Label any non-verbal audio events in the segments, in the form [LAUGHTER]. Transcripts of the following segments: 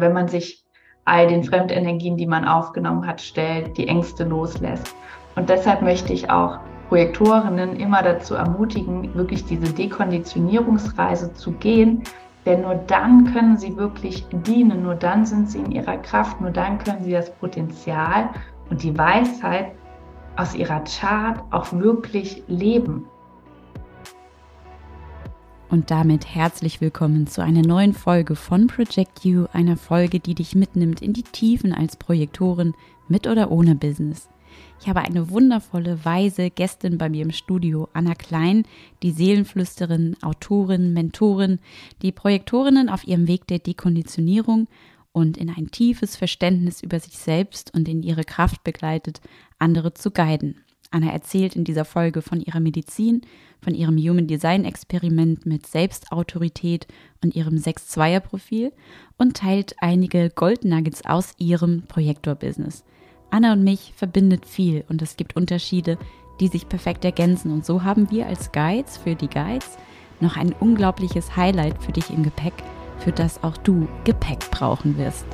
wenn man sich all den Fremdenergien, die man aufgenommen hat, stellt, die Ängste loslässt. Und deshalb möchte ich auch Projektorinnen immer dazu ermutigen, wirklich diese Dekonditionierungsreise zu gehen. Denn nur dann können sie wirklich dienen, nur dann sind sie in ihrer Kraft, nur dann können sie das Potenzial und die Weisheit aus ihrer Chart auch wirklich leben. Und damit herzlich willkommen zu einer neuen Folge von Project You, einer Folge, die dich mitnimmt in die Tiefen als Projektorin mit oder ohne Business. Ich habe eine wundervolle, weise Gästin bei mir im Studio, Anna Klein, die Seelenflüsterin, Autorin, Mentorin, die Projektorinnen auf ihrem Weg der Dekonditionierung und in ein tiefes Verständnis über sich selbst und in ihre Kraft begleitet, andere zu guiden. Anna erzählt in dieser Folge von ihrer Medizin, von ihrem Human Design Experiment mit Selbstautorität und ihrem 6-2er-Profil und teilt einige Gold Nuggets aus ihrem Projektor-Business. Anna und mich verbindet viel und es gibt Unterschiede, die sich perfekt ergänzen. Und so haben wir als Guides für die Guides noch ein unglaubliches Highlight für dich im Gepäck, für das auch du Gepäck brauchen wirst.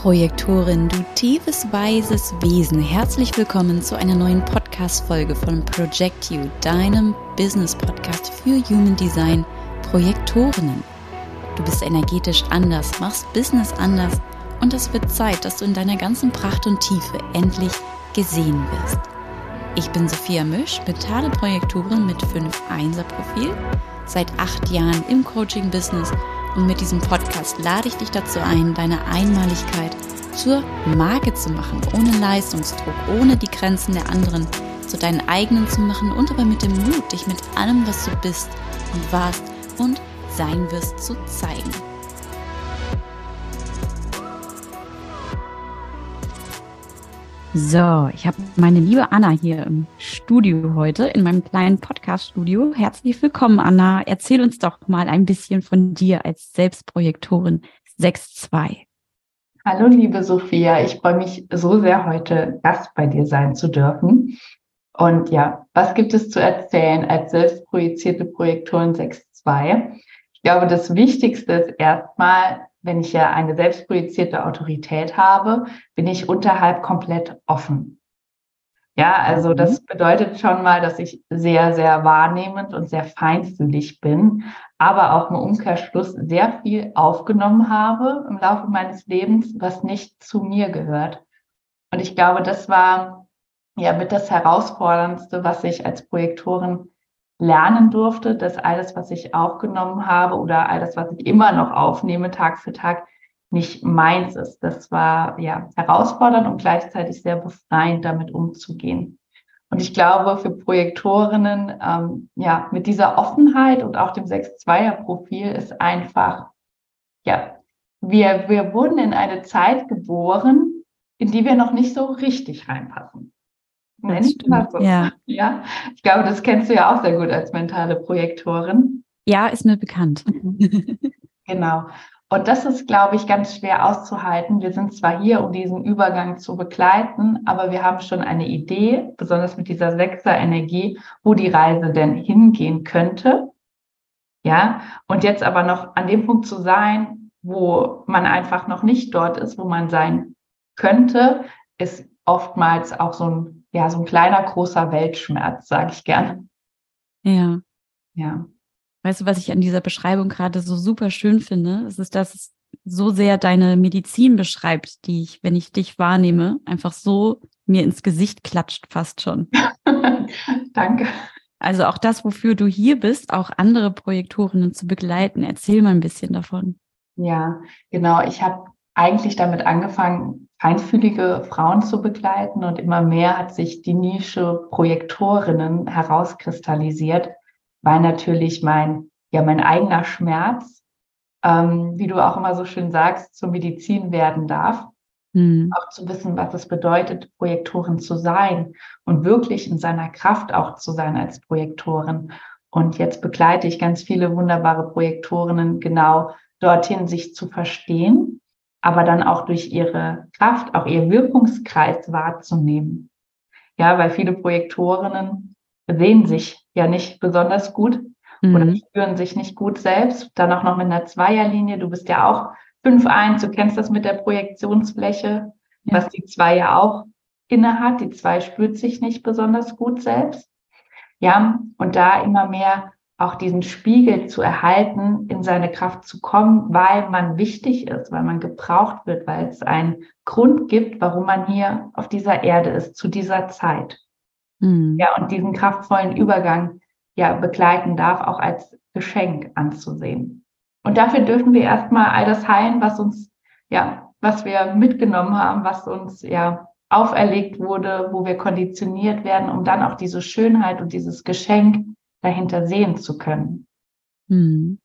Projektorin, du tiefes, weises Wesen. Herzlich willkommen zu einer neuen Podcast-Folge von Project You, deinem Business-Podcast für Human Design Projektorinnen. Du bist energetisch anders, machst Business anders und es wird Zeit, dass du in deiner ganzen Pracht und Tiefe endlich gesehen wirst. Ich bin Sophia Misch, mentale Projektorin mit 5 1er-Profil, seit acht Jahren im Coaching-Business und mit diesem Podcast lade ich dich dazu ein, deine Einmaligkeit zur Marke zu machen, ohne Leistungsdruck, ohne die Grenzen der anderen zu deinen eigenen zu machen und aber mit dem Mut, dich mit allem, was du bist und warst und sein wirst, zu zeigen. So, ich habe meine liebe Anna hier im Studio heute, in meinem kleinen Podcast-Studio. Herzlich willkommen, Anna. Erzähl uns doch mal ein bisschen von dir als Selbstprojektorin 6.2. Hallo, liebe Sophia. Ich freue mich so sehr, heute Gast bei dir sein zu dürfen. Und ja, was gibt es zu erzählen als selbstprojizierte Projektorin 6.2? Ich glaube, das Wichtigste ist erstmal, wenn ich ja eine selbstprojizierte Autorität habe, bin ich unterhalb komplett offen. Ja, also mhm. das bedeutet schon mal, dass ich sehr, sehr wahrnehmend und sehr feinfühlig bin, aber auch im Umkehrschluss sehr viel aufgenommen habe im Laufe meines Lebens, was nicht zu mir gehört. Und ich glaube, das war ja mit das Herausforderndste, was ich als Projektorin lernen durfte, dass alles, was ich aufgenommen habe oder alles, was ich immer noch aufnehme, Tag für Tag, nicht meins ist. Das war ja herausfordernd und gleichzeitig sehr befreiend, damit umzugehen. Und ich glaube, für Projektorinnen, ähm, ja, mit dieser Offenheit und auch dem 6-2er-Profil ist einfach, ja, wir, wir wurden in eine Zeit geboren, in die wir noch nicht so richtig reinpassen. Menschen so. Ja. [LAUGHS] ja. Ich glaube, das kennst du ja auch sehr gut als mentale Projektorin. Ja, ist mir bekannt. [LAUGHS] genau. Und das ist, glaube ich, ganz schwer auszuhalten. Wir sind zwar hier, um diesen Übergang zu begleiten, aber wir haben schon eine Idee, besonders mit dieser Sechser-Energie, wo die Reise denn hingehen könnte. Ja, und jetzt aber noch an dem Punkt zu sein, wo man einfach noch nicht dort ist, wo man sein könnte, ist oftmals auch so ein ja, so ein kleiner, großer Weltschmerz, sage ich gerne. Ja. Ja. Weißt du, was ich an dieser Beschreibung gerade so super schön finde? Es ist, dass es so sehr deine Medizin beschreibt, die ich, wenn ich dich wahrnehme, einfach so mir ins Gesicht klatscht fast schon. [LAUGHS] Danke. Also auch das, wofür du hier bist, auch andere Projektorinnen zu begleiten. Erzähl mal ein bisschen davon. Ja, genau. Ich habe eigentlich damit angefangen, feinfühlige Frauen zu begleiten und immer mehr hat sich die Nische Projektorinnen herauskristallisiert, weil natürlich mein, ja, mein eigener Schmerz, ähm, wie du auch immer so schön sagst, zur Medizin werden darf. Mhm. Auch zu wissen, was es bedeutet, Projektorin zu sein und wirklich in seiner Kraft auch zu sein als Projektorin. Und jetzt begleite ich ganz viele wunderbare Projektorinnen genau dorthin, sich zu verstehen aber dann auch durch ihre Kraft, auch ihr Wirkungskreis wahrzunehmen. Ja, weil viele Projektorinnen sehen sich ja nicht besonders gut mhm. oder spüren sich nicht gut selbst. Dann auch noch mit einer Zweierlinie. Du bist ja auch 5-1, du kennst das mit der Projektionsfläche, ja. was die zwei ja auch inne hat. Die zwei spürt sich nicht besonders gut selbst. Ja, und da immer mehr auch diesen Spiegel zu erhalten, in seine Kraft zu kommen, weil man wichtig ist, weil man gebraucht wird, weil es einen Grund gibt, warum man hier auf dieser Erde ist, zu dieser Zeit. Mhm. Ja, und diesen kraftvollen Übergang ja begleiten darf, auch als Geschenk anzusehen. Und dafür dürfen wir erstmal all das heilen, was uns, ja, was wir mitgenommen haben, was uns ja auferlegt wurde, wo wir konditioniert werden, um dann auch diese Schönheit und dieses Geschenk dahinter sehen zu können. Hm.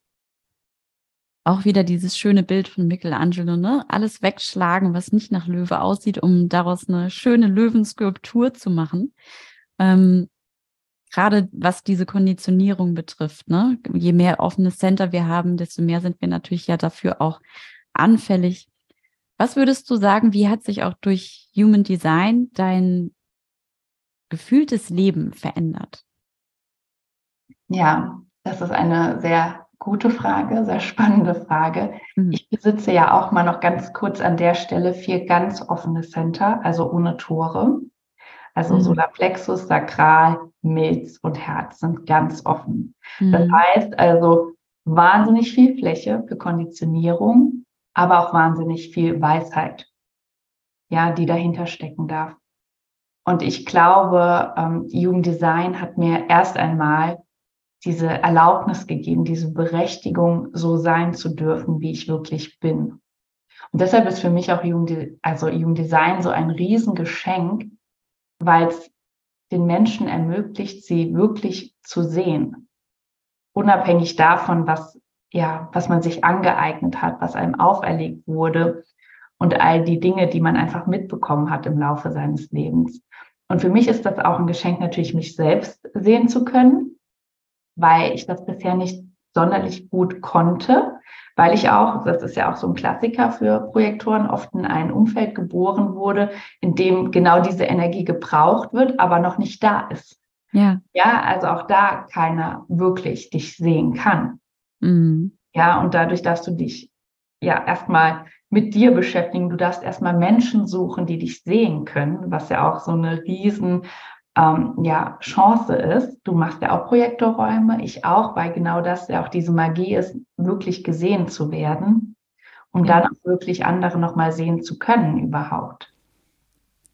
Auch wieder dieses schöne Bild von Michelangelo, ne? Alles wegschlagen, was nicht nach Löwe aussieht, um daraus eine schöne Löwenskulptur zu machen. Ähm, Gerade was diese Konditionierung betrifft, ne? Je mehr offenes Center wir haben, desto mehr sind wir natürlich ja dafür auch anfällig. Was würdest du sagen, wie hat sich auch durch Human Design dein gefühltes Leben verändert? Ja, das ist eine sehr gute Frage, sehr spannende Frage. Mhm. Ich besitze ja auch mal noch ganz kurz an der Stelle vier ganz offene Center, also ohne Tore. Also mhm. Solarplexus, Sakral, Milz und Herz sind ganz offen. Mhm. Das heißt also wahnsinnig viel Fläche für Konditionierung, aber auch wahnsinnig viel Weisheit, ja, die dahinter stecken darf. Und ich glaube, ähm, Jugenddesign hat mir erst einmal diese Erlaubnis gegeben, diese Berechtigung, so sein zu dürfen, wie ich wirklich bin. Und deshalb ist für mich auch Jugend, also Jugenddesign so ein Riesengeschenk, weil es den Menschen ermöglicht, sie wirklich zu sehen. Unabhängig davon, was, ja, was man sich angeeignet hat, was einem auferlegt wurde und all die Dinge, die man einfach mitbekommen hat im Laufe seines Lebens. Und für mich ist das auch ein Geschenk, natürlich mich selbst sehen zu können, weil ich das bisher nicht sonderlich gut konnte, weil ich auch, das ist ja auch so ein Klassiker für Projektoren, oft in ein Umfeld geboren wurde, in dem genau diese Energie gebraucht wird, aber noch nicht da ist. Ja. Ja, also auch da keiner wirklich dich sehen kann. Mhm. Ja, und dadurch darfst du dich ja erstmal mit dir beschäftigen. Du darfst erstmal Menschen suchen, die dich sehen können, was ja auch so eine riesen ähm, ja, Chance ist. Du machst ja auch Projektorräume, ich auch, weil genau das ja auch diese Magie ist, wirklich gesehen zu werden, um ja. dann auch wirklich andere nochmal sehen zu können überhaupt.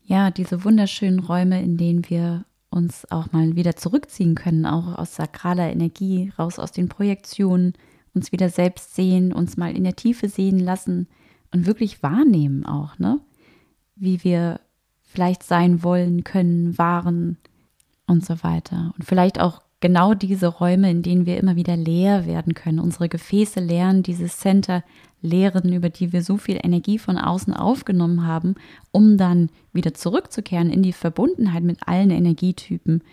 Ja, diese wunderschönen Räume, in denen wir uns auch mal wieder zurückziehen können, auch aus sakraler Energie, raus aus den Projektionen, uns wieder selbst sehen, uns mal in der Tiefe sehen lassen und wirklich wahrnehmen auch, ne? Wie wir vielleicht sein wollen, können, waren und so weiter. Und vielleicht auch genau diese Räume, in denen wir immer wieder leer werden können, unsere Gefäße leeren, dieses Center leeren, über die wir so viel Energie von außen aufgenommen haben, um dann wieder zurückzukehren in die Verbundenheit mit allen Energietypen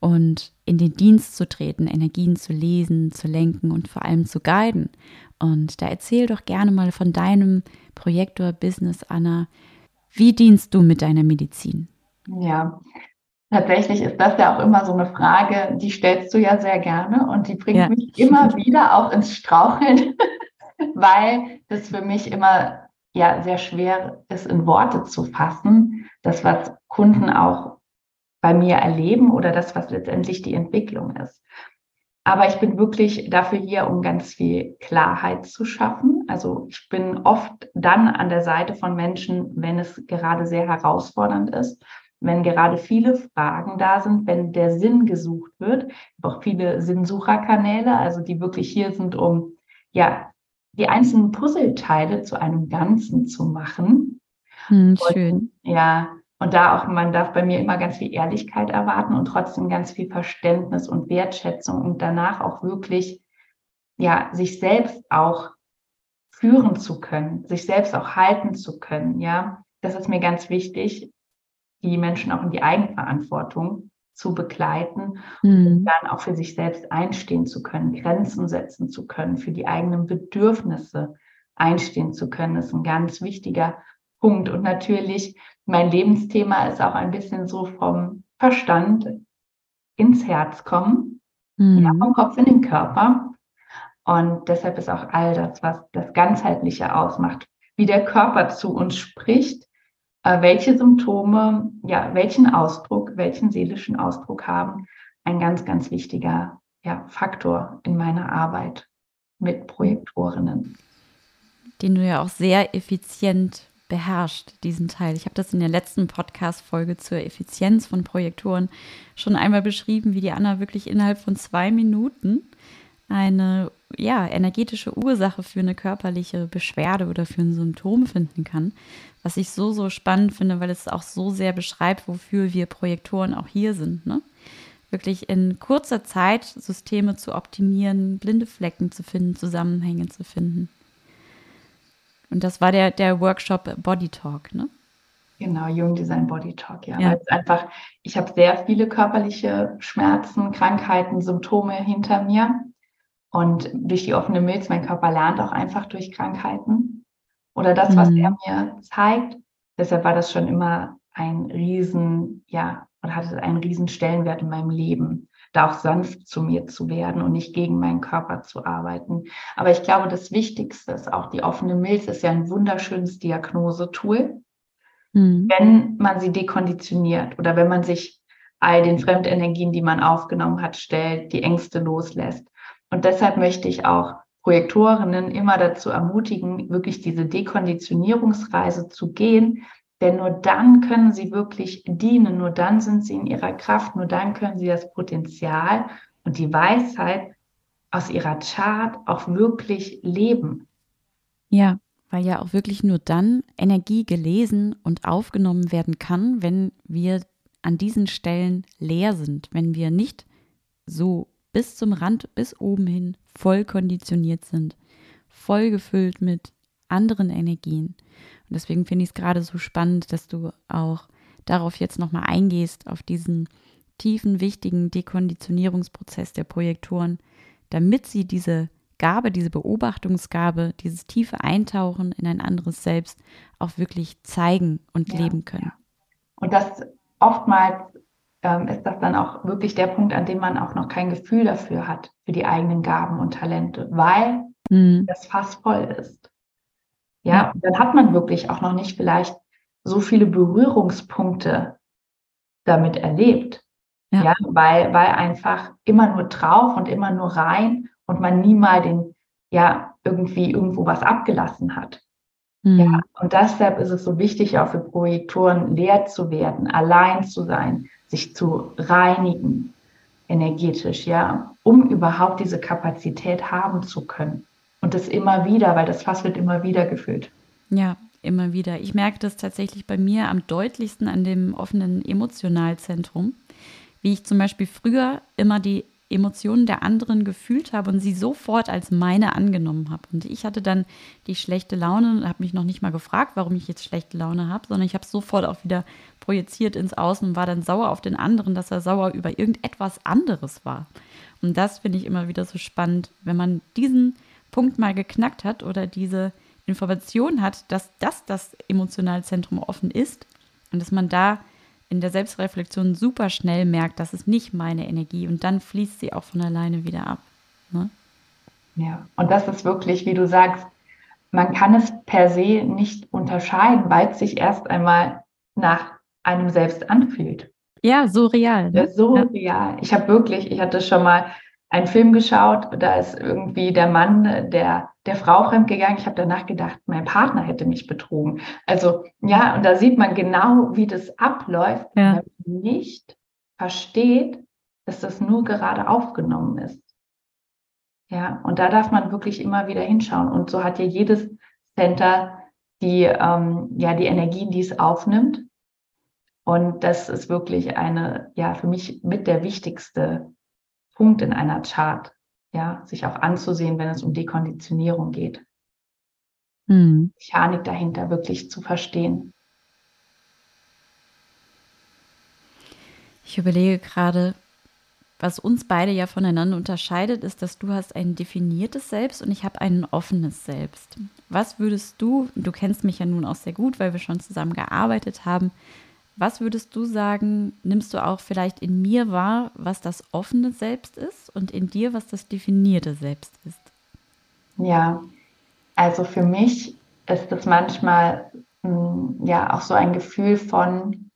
und in den Dienst zu treten, Energien zu lesen, zu lenken und vor allem zu guiden. Und da erzähl doch gerne mal von deinem Projektor-Business, Anna. Wie dienst du mit deiner Medizin? Ja, tatsächlich ist das ja auch immer so eine Frage, die stellst du ja sehr gerne und die bringt ja. mich immer wieder auch ins Straucheln, [LAUGHS] weil das für mich immer ja sehr schwer ist, in Worte zu fassen, das, was Kunden auch bei mir erleben oder das, was letztendlich die Entwicklung ist. Aber ich bin wirklich dafür hier, um ganz viel Klarheit zu schaffen. Also ich bin oft dann an der Seite von Menschen, wenn es gerade sehr herausfordernd ist, wenn gerade viele Fragen da sind, wenn der Sinn gesucht wird. Ich habe auch viele Sinnsucherkanäle, also die wirklich hier sind, um ja die einzelnen Puzzleteile zu einem Ganzen zu machen. Hm, schön. Und, ja, und da auch, man darf bei mir immer ganz viel Ehrlichkeit erwarten und trotzdem ganz viel Verständnis und Wertschätzung und danach auch wirklich, ja, sich selbst auch führen zu können, sich selbst auch halten zu können, ja. Das ist mir ganz wichtig, die Menschen auch in die Eigenverantwortung zu begleiten mhm. und dann auch für sich selbst einstehen zu können, Grenzen setzen zu können, für die eigenen Bedürfnisse einstehen zu können, das ist ein ganz wichtiger Punkt. Und natürlich mein Lebensthema ist auch ein bisschen so vom Verstand ins Herz kommen. mhm. ja, vom Kopf in den Körper. Und deshalb ist auch all das, was das Ganzheitliche ausmacht, wie der Körper zu uns spricht, äh, welche Symptome, ja, welchen Ausdruck, welchen seelischen Ausdruck haben, ein ganz, ganz wichtiger ja, Faktor in meiner Arbeit mit Projektorinnen. Den du ja auch sehr effizient beherrscht, diesen Teil. Ich habe das in der letzten Podcast-Folge zur Effizienz von Projektoren schon einmal beschrieben, wie die Anna wirklich innerhalb von zwei Minuten eine ja, energetische Ursache für eine körperliche Beschwerde oder für ein Symptom finden kann. Was ich so, so spannend finde, weil es auch so sehr beschreibt, wofür wir Projektoren auch hier sind. Ne? Wirklich in kurzer Zeit Systeme zu optimieren, blinde Flecken zu finden, Zusammenhänge zu finden. Und das war der, der Workshop Body Talk, ne? Genau, Jung Design Body Talk, ja. ja. Einfach, ich habe sehr viele körperliche Schmerzen, Krankheiten, Symptome hinter mir. Und durch die offene Milz, mein Körper lernt auch einfach durch Krankheiten oder das, was mhm. er mir zeigt. Deshalb war das schon immer ein riesen, ja, und hatte einen riesen Stellenwert in meinem Leben, da auch sanft zu mir zu werden und nicht gegen meinen Körper zu arbeiten. Aber ich glaube, das Wichtigste ist auch die offene Milz ist ja ein wunderschönes Diagnosetool. Mhm. Wenn man sie dekonditioniert oder wenn man sich all den Fremdenergien, die man aufgenommen hat, stellt, die Ängste loslässt. Und deshalb möchte ich auch Projektorinnen immer dazu ermutigen, wirklich diese Dekonditionierungsreise zu gehen. Denn nur dann können sie wirklich dienen, nur dann sind sie in ihrer Kraft, nur dann können sie das Potenzial und die Weisheit aus ihrer Chart auch wirklich leben. Ja, weil ja auch wirklich nur dann Energie gelesen und aufgenommen werden kann, wenn wir an diesen Stellen leer sind, wenn wir nicht so bis zum Rand, bis oben hin voll konditioniert sind, voll gefüllt mit anderen Energien. Und deswegen finde ich es gerade so spannend, dass du auch darauf jetzt nochmal eingehst, auf diesen tiefen, wichtigen Dekonditionierungsprozess der Projektoren, damit sie diese Gabe, diese Beobachtungsgabe, dieses tiefe Eintauchen in ein anderes Selbst auch wirklich zeigen und ja, leben können. Ja. Und das oftmals ähm, ist das dann auch wirklich der Punkt, an dem man auch noch kein Gefühl dafür hat, für die eigenen Gaben und Talente, weil mhm. das Fass voll ist. Ja, ja. dann hat man wirklich auch noch nicht vielleicht so viele Berührungspunkte damit erlebt. Ja. ja, weil, weil einfach immer nur drauf und immer nur rein und man nie mal den, ja, irgendwie irgendwo was abgelassen hat. Mhm. Ja, und deshalb ist es so wichtig, auch für Projektoren leer zu werden, allein zu sein, sich zu reinigen, energetisch, ja, um überhaupt diese Kapazität haben zu können. Und das immer wieder, weil das Fass wird immer wieder gefüllt. Ja, immer wieder. Ich merke das tatsächlich bei mir am deutlichsten an dem offenen Emotionalzentrum, wie ich zum Beispiel früher immer die Emotionen der anderen gefühlt habe und sie sofort als meine angenommen habe. Und ich hatte dann die schlechte Laune und habe mich noch nicht mal gefragt, warum ich jetzt schlechte Laune habe, sondern ich habe sofort auch wieder projiziert ins Außen und war dann sauer auf den anderen, dass er sauer über irgendetwas anderes war. Und das finde ich immer wieder so spannend, wenn man diesen Punkt mal geknackt hat oder diese Information hat, dass das das Emotionalzentrum offen ist und dass man da in der Selbstreflexion super schnell merkt, das ist nicht meine Energie und dann fließt sie auch von alleine wieder ab. Ne? Ja, und das ist wirklich, wie du sagst, man kann es per se nicht unterscheiden, weil es sich erst einmal nach einem selbst anfühlt. Ja, so real. Ne? Ja, so ja. real. Ich habe wirklich, ich hatte schon mal einen Film geschaut, da ist irgendwie der Mann der, der Frau fremdgegangen. Ich habe danach gedacht, mein Partner hätte mich betrogen. Also ja, und da sieht man genau, wie das abläuft, ja. wenn man nicht versteht, dass das nur gerade aufgenommen ist. Ja, und da darf man wirklich immer wieder hinschauen. Und so hat ja jedes Center die, ähm, ja, die Energien, die es aufnimmt. Und das ist wirklich eine, ja, für mich mit der wichtigste Punkt in einer Chart, ja, sich auch anzusehen, wenn es um Dekonditionierung geht. Hm. Mechanik dahinter wirklich zu verstehen. Ich überlege gerade, was uns beide ja voneinander unterscheidet, ist, dass du hast ein definiertes Selbst und ich habe ein offenes Selbst. Was würdest du, du kennst mich ja nun auch sehr gut, weil wir schon zusammen gearbeitet haben, Was würdest du sagen, nimmst du auch vielleicht in mir wahr, was das offene Selbst ist und in dir, was das definierte Selbst ist? Ja, also für mich ist das manchmal mh, hm, ja auch so ein Gefühl von,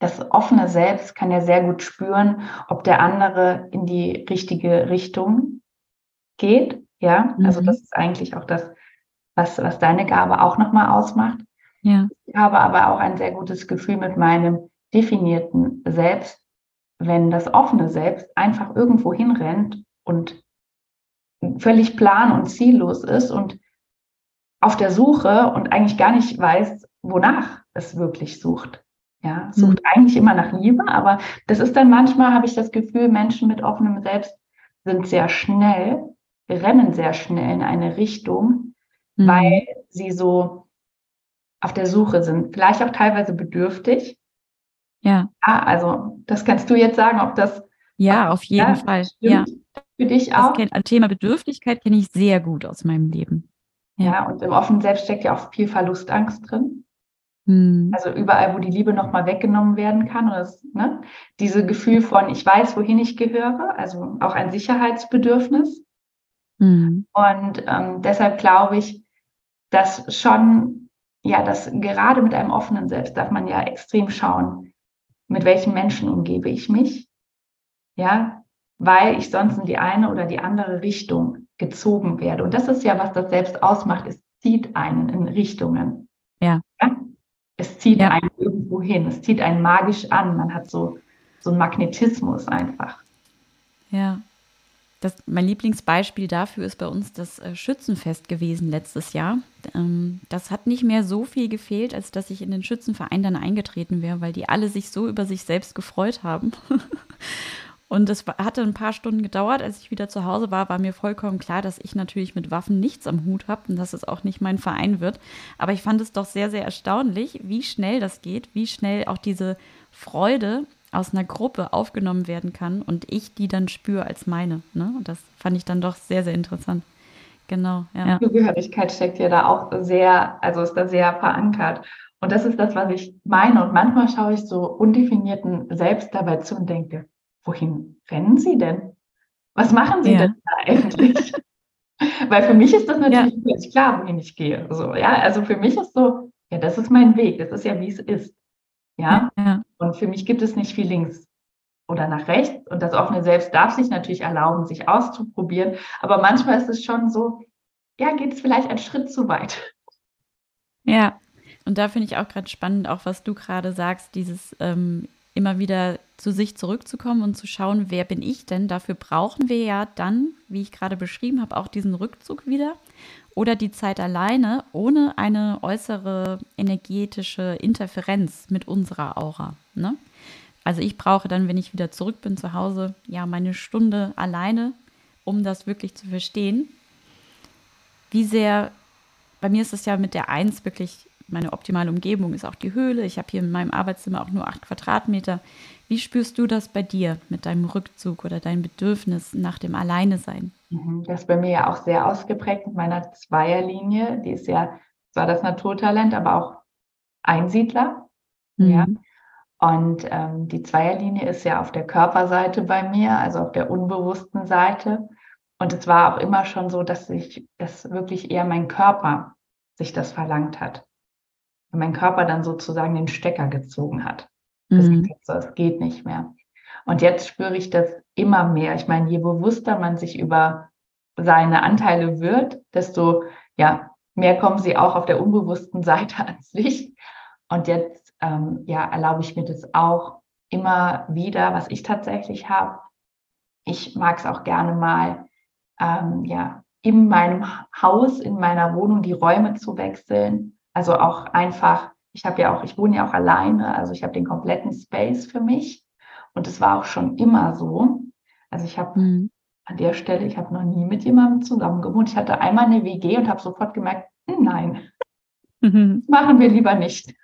das offene Selbst kann ja sehr gut spüren, ob der andere in die richtige Richtung geht. Ja, also mhm. das ist eigentlich auch das, was, was deine Gabe auch nochmal ausmacht. Ja. Ich habe aber auch ein sehr gutes Gefühl mit meinem definierten Selbst, wenn das offene Selbst einfach irgendwo hinrennt und völlig plan und ziellos ist und auf der Suche und eigentlich gar nicht weiß, wonach es wirklich sucht. Ja, sucht mhm. eigentlich immer nach Liebe, aber das ist dann manchmal, habe ich das Gefühl, Menschen mit offenem Selbst sind sehr schnell, rennen sehr schnell in eine Richtung, mhm. weil sie so auf der Suche sind, vielleicht auch teilweise bedürftig. Ja. ja also das kannst du jetzt sagen, ob das. Ja, auf jeden ja, Fall. Ja. Für dich auch. Das Thema Bedürftigkeit kenne ich sehr gut aus meinem Leben. Ja. ja, und im offenen Selbst steckt ja auch viel Verlustangst drin. Hm. Also überall, wo die Liebe nochmal weggenommen werden kann. Oder das, ne? Diese Gefühl von, ich weiß, wohin ich gehöre, also auch ein Sicherheitsbedürfnis. Hm. Und ähm, deshalb glaube ich, dass schon ja, das gerade mit einem offenen Selbst darf man ja extrem schauen, mit welchen Menschen umgebe ich mich, ja, weil ich sonst in die eine oder die andere Richtung gezogen werde. Und das ist ja, was das Selbst ausmacht. Es zieht einen in Richtungen. Ja. ja? Es zieht ja. einen irgendwo hin. Es zieht einen magisch an. Man hat so, so einen Magnetismus einfach. Ja. Das, mein Lieblingsbeispiel dafür ist bei uns das äh, Schützenfest gewesen letztes Jahr. Ähm, das hat nicht mehr so viel gefehlt, als dass ich in den Schützenverein dann eingetreten wäre, weil die alle sich so über sich selbst gefreut haben. [LAUGHS] Und es hatte ein paar Stunden gedauert. Als ich wieder zu Hause war, war mir vollkommen klar, dass ich natürlich mit Waffen nichts am Hut habe und dass es auch nicht mein Verein wird. Aber ich fand es doch sehr, sehr erstaunlich, wie schnell das geht, wie schnell auch diese Freude aus einer Gruppe aufgenommen werden kann und ich die dann spüre als meine. Ne? Und das fand ich dann doch sehr, sehr interessant. Genau. Ja. Zugehörigkeit steckt ja da auch sehr, also ist da sehr verankert. Und das ist das, was ich meine. Und manchmal schaue ich so undefinierten selbst dabei zu und denke, wohin rennen Sie denn? Was machen Sie ja. denn da eigentlich? [LAUGHS] Weil für mich ist das natürlich ja. klar, wohin ich gehe. So, ja, also für mich ist so, ja, das ist mein Weg. Das ist ja, wie es ist. Ja? ja. Und für mich gibt es nicht viel links oder nach rechts. Und das offene Selbst darf sich natürlich erlauben, sich auszuprobieren. Aber manchmal ist es schon so, ja, geht es vielleicht einen Schritt zu weit. Ja, und da finde ich auch gerade spannend, auch was du gerade sagst, dieses ähm, immer wieder zu sich zurückzukommen und zu schauen, wer bin ich denn? Dafür brauchen wir ja dann, wie ich gerade beschrieben habe, auch diesen Rückzug wieder oder die Zeit alleine ohne eine äußere energetische Interferenz mit unserer Aura. Ne? Also ich brauche dann, wenn ich wieder zurück bin zu Hause, ja meine Stunde alleine, um das wirklich zu verstehen. Wie sehr, bei mir ist es ja mit der Eins wirklich meine optimale Umgebung ist auch die Höhle. Ich habe hier in meinem Arbeitszimmer auch nur acht Quadratmeter. Wie spürst du das bei dir mit deinem Rückzug oder deinem Bedürfnis nach dem Alleinesein? Mhm, das ist bei mir ja auch sehr ausgeprägt mit meiner Zweierlinie. Die ist ja zwar das Naturtalent, aber auch Einsiedler. Mhm. Ja. Und ähm, die Zweierlinie ist ja auf der Körperseite bei mir, also auf der unbewussten Seite. Und es war auch immer schon so, dass ich, dass wirklich eher mein Körper sich das verlangt hat. Und mein Körper dann sozusagen den Stecker gezogen hat. Mhm. Das geht nicht mehr. Und jetzt spüre ich das immer mehr. Ich meine, je bewusster man sich über seine Anteile wird, desto ja, mehr kommen sie auch auf der unbewussten [LAUGHS] Seite ans Licht. Und jetzt ähm, ja, erlaube ich mir das auch immer wieder, was ich tatsächlich habe. Ich mag es auch gerne mal, ähm, ja, in meinem Haus, in meiner Wohnung die Räume zu wechseln. Also auch einfach, ich habe ja auch, ich wohne ja auch alleine, also ich habe den kompletten Space für mich. Und es war auch schon immer so. Also ich habe mhm. an der Stelle, ich habe noch nie mit jemandem zusammen gewohnt. Ich hatte einmal eine WG und habe sofort gemerkt, hm, nein, [LAUGHS] mhm. machen wir lieber nicht.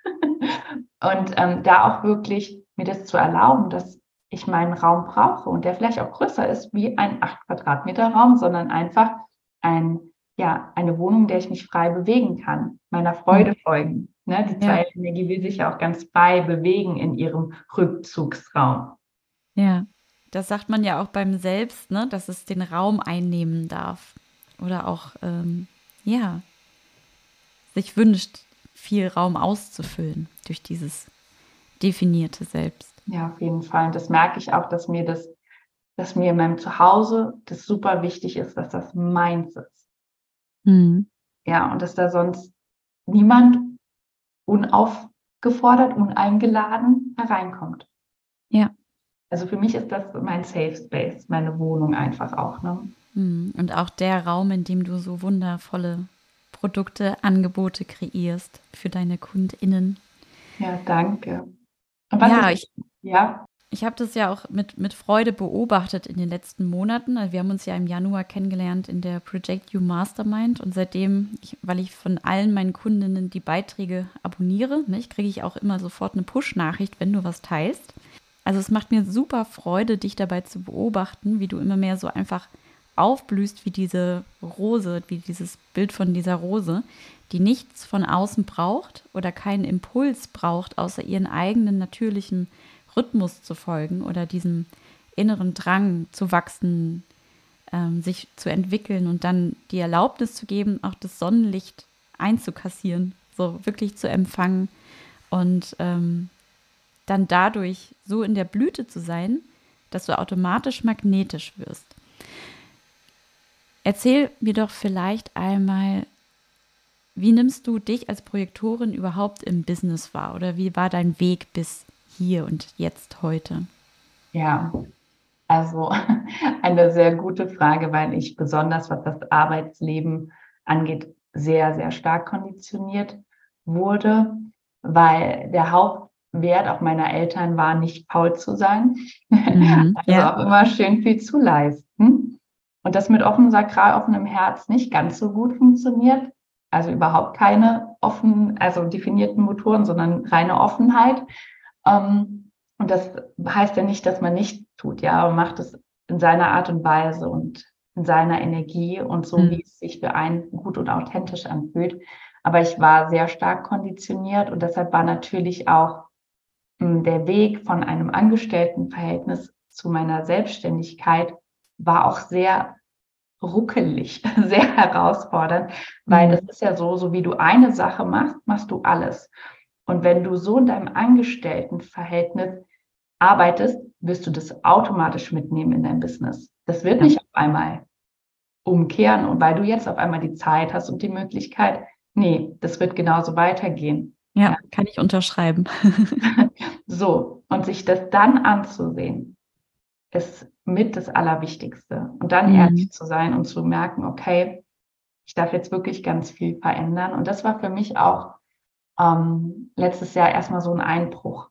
Und ähm, da auch wirklich mir das zu erlauben, dass ich meinen Raum brauche und der vielleicht auch größer ist wie ein 8 Quadratmeter Raum, sondern einfach ein, ja, eine Wohnung, in der ich mich frei bewegen kann, meiner Freude mhm. folgen Ne? Die ja. Energie will sich ja auch ganz frei bewegen in ihrem Rückzugsraum. Ja, das sagt man ja auch beim Selbst, ne? dass es den Raum einnehmen darf. Oder auch, ähm, ja, sich wünscht, viel Raum auszufüllen durch dieses definierte Selbst. Ja, auf jeden Fall. Und das merke ich auch, dass mir das, dass mir in meinem Zuhause das super wichtig ist, dass das meins ist. Mhm. Ja, und dass da sonst niemand unaufgefordert, uneingeladen hereinkommt. Ja. Also für mich ist das mein Safe Space, meine Wohnung einfach auch. Ne? Mhm. Und auch der Raum, in dem du so wundervolle Produkte, Angebote kreierst für deine KundInnen. Ja, danke. ja, ich, ja. Ich habe das ja auch mit, mit Freude beobachtet in den letzten Monaten. Also wir haben uns ja im Januar kennengelernt in der Project You Mastermind und seitdem, ich, weil ich von allen meinen Kundinnen die Beiträge abonniere, ne, kriege ich auch immer sofort eine Push-Nachricht, wenn du was teilst. Also es macht mir super Freude, dich dabei zu beobachten, wie du immer mehr so einfach aufblühst wie diese Rose, wie dieses Bild von dieser Rose, die nichts von außen braucht oder keinen Impuls braucht, außer ihren eigenen natürlichen Rhythmus zu folgen oder diesem inneren Drang zu wachsen, ähm, sich zu entwickeln und dann die Erlaubnis zu geben, auch das Sonnenlicht einzukassieren, so wirklich zu empfangen und ähm, dann dadurch so in der Blüte zu sein, dass du automatisch magnetisch wirst. Erzähl mir doch vielleicht einmal, wie nimmst du dich als Projektorin überhaupt im Business wahr oder wie war dein Weg bis hier und jetzt heute? Ja, also [LAUGHS] eine sehr gute Frage, weil ich besonders, was das Arbeitsleben angeht, sehr, sehr stark konditioniert wurde, weil der Hauptwert auch meiner Eltern war, nicht faul zu sein, [LAUGHS] mhm, also ja. auch immer schön viel zu leisten. Und das mit offenem Sakral, offenem Herz nicht ganz so gut funktioniert. Also überhaupt keine offen, also definierten Motoren, sondern reine Offenheit. Ähm, und das heißt ja nicht, dass man nicht tut, ja, man macht es in seiner Art und Weise und in seiner Energie und so, mhm. wie es sich für einen gut und authentisch anfühlt. Aber ich war sehr stark konditioniert und deshalb war natürlich auch hm, der Weg von einem Angestelltenverhältnis zu meiner Selbstständigkeit war auch sehr ruckelig, [LAUGHS] sehr herausfordernd, weil mhm. das ist ja so, so wie du eine Sache machst, machst du alles. Und wenn du so in deinem Angestelltenverhältnis arbeitest, wirst du das automatisch mitnehmen in dein Business. Das wird ja. nicht auf einmal umkehren und weil du jetzt auf einmal die Zeit hast und die Möglichkeit, nee, das wird genauso weitergehen. Ja, ja. kann ich unterschreiben. [LAUGHS] so, und sich das dann anzusehen, ist mit das Allerwichtigste. Und dann mhm. ehrlich zu sein und zu merken, okay, ich darf jetzt wirklich ganz viel verändern. Und das war für mich auch ähm, letztes Jahr erstmal so ein Einbruch.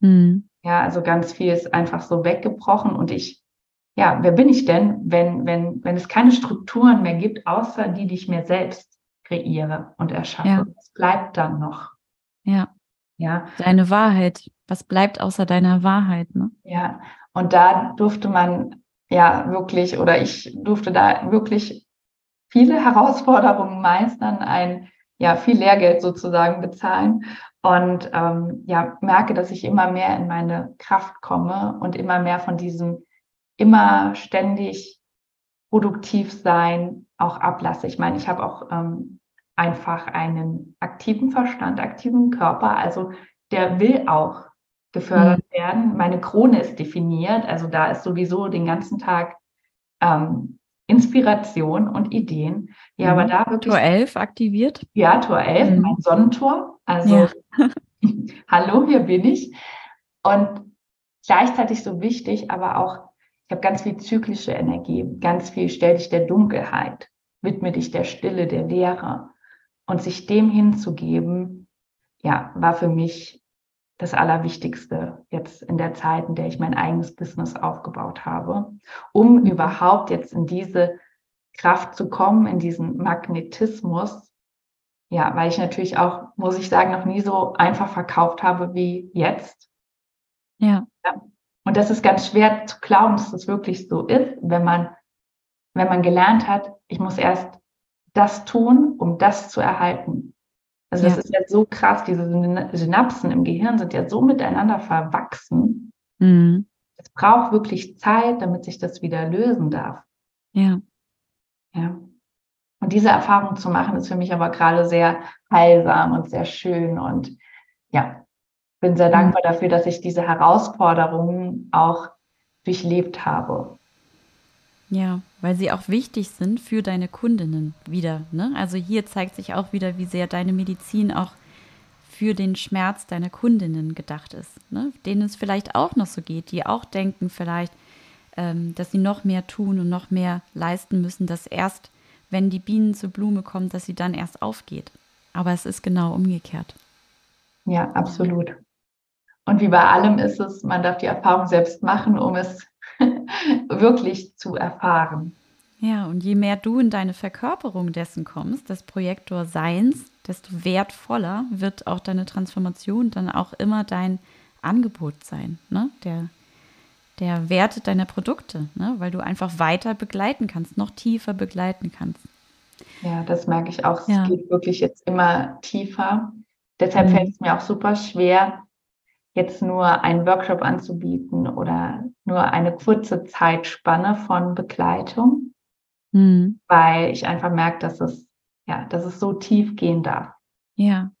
Mhm. Ja, also ganz viel ist einfach so weggebrochen und ich, ja, wer bin ich denn, wenn, wenn, wenn es keine Strukturen mehr gibt, außer die, die ich mir selbst kreiere und erschaffe? Ja. Was bleibt dann noch? Ja. Ja. Deine Wahrheit. Was bleibt außer deiner Wahrheit, ne? Ja. Und da durfte man ja wirklich oder ich durfte da wirklich viele [LAUGHS] Herausforderungen meistern, ein ja viel Lehrgeld sozusagen bezahlen und ähm, ja merke, dass ich immer mehr in meine Kraft komme und immer mehr von diesem immer ständig produktiv sein auch ablasse. Ich meine, ich habe auch ähm, einfach einen aktiven Verstand, aktiven Körper, also der will auch gefördert mhm. werden. Meine Krone ist definiert, also da ist sowieso den ganzen Tag ähm, Inspiration und Ideen. Ja, mhm. aber da wirklich. Tor 11 aktiviert? Ja, Tor 11, mhm. mein Sonnentor. Also, ja. [LAUGHS] hallo, hier bin ich. Und gleichzeitig so wichtig, aber auch, ich habe ganz viel zyklische Energie, ganz viel stell dich der Dunkelheit, widme dich der Stille, der Leere. Und sich dem hinzugeben, ja, war für mich das Allerwichtigste jetzt in der Zeit, in der ich mein eigenes Business aufgebaut habe, um überhaupt jetzt in diese Kraft zu kommen, in diesen Magnetismus. Ja, weil ich natürlich auch, muss ich sagen, noch nie so einfach verkauft habe wie jetzt. Ja. ja. Und das ist ganz schwer zu glauben, dass das wirklich so ist, wenn man, wenn man gelernt hat, ich muss erst das tun, um das zu erhalten. Also das ist ja so krass, diese Synapsen im Gehirn sind ja so miteinander verwachsen. Mhm. Es braucht wirklich Zeit, damit sich das wieder lösen darf. Ja. Ja. Und diese Erfahrung zu machen, ist für mich aber gerade sehr heilsam und sehr schön. Und ja, bin sehr mhm. dankbar dafür, dass ich diese Herausforderungen auch durchlebt habe. Ja, weil sie auch wichtig sind für deine Kundinnen wieder. Ne? Also hier zeigt sich auch wieder, wie sehr deine Medizin auch für den Schmerz deiner Kundinnen gedacht ist. Ne? Denen es vielleicht auch noch so geht, die auch denken vielleicht, ähm, dass sie noch mehr tun und noch mehr leisten müssen, dass erst, wenn die Bienen zur Blume kommen, dass sie dann erst aufgeht. Aber es ist genau umgekehrt. Ja, absolut. Und wie bei allem ist es, man darf die Erfahrung selbst machen, um es [LAUGHS] wirklich zu erfahren. Ja, und je mehr du in deine Verkörperung dessen kommst, des Projektor-Seins, desto wertvoller wird auch deine Transformation dann auch immer dein Angebot sein, ne? der, der Wert deiner Produkte, ne? weil du einfach weiter begleiten kannst, noch tiefer begleiten kannst. Ja, das merke ich auch. Ja. Es geht wirklich jetzt immer tiefer. Deshalb mhm. fällt es mir auch super schwer, jetzt nur einen Workshop anzubieten oder nur eine kurze Zeitspanne von Begleitung, mhm. weil ich einfach merke, dass es, ja, dass es so tief gehen darf. Ja.